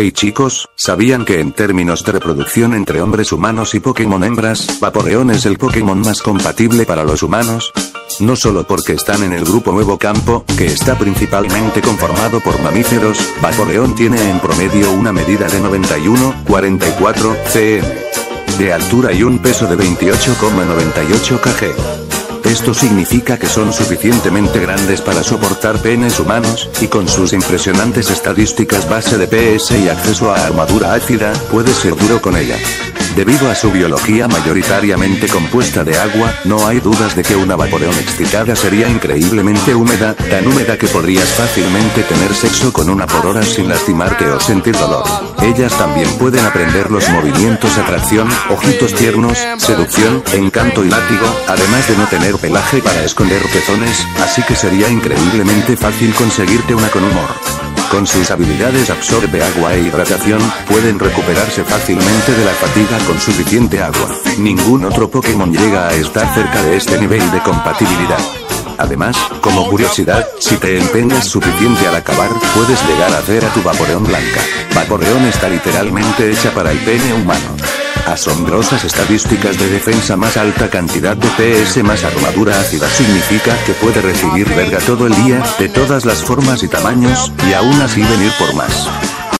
Hey chicos, ¿sabían que en términos de reproducción entre hombres humanos y Pokémon hembras, Vaporeon es el Pokémon más compatible para los humanos? No solo porque están en el grupo Nuevo Campo, que está principalmente conformado por mamíferos, Vaporeon tiene en promedio una medida de 91,44 cm de altura y un peso de 28,98 kg. Esto significa que son suficientemente grandes para soportar penes humanos, y con sus impresionantes estadísticas base de PS y acceso a armadura ácida, puede ser duro con ella. Debido a su biología mayoritariamente compuesta de agua, no hay dudas de que una Vaporeon excitada sería increíblemente húmeda, tan húmeda que podrías fácilmente tener sexo con una por horas sin lastimarte o sentir dolor. Ellas también pueden aprender los movimientos atracción, ojitos tiernos, seducción, encanto y látigo, además de no tener pelaje para esconder pezones, así que sería increíblemente fácil conseguirte una con humor. Con sus habilidades absorbe agua e hidratación, pueden recuperarse fácilmente de la fatiga con suficiente agua. Ningún otro Pokémon llega a estar cerca de este nivel de compatibilidad. Además, como curiosidad, si te empeñas suficiente al acabar, puedes llegar a hacer a tu Vaporeon blanca. Vaporeon está literalmente hecha para el pene humano. Asombrosas estadísticas de defensa más alta cantidad de PS más armadura ácida significa que puede recibir verga todo el día, de todas las formas y tamaños, y aún así venir por más.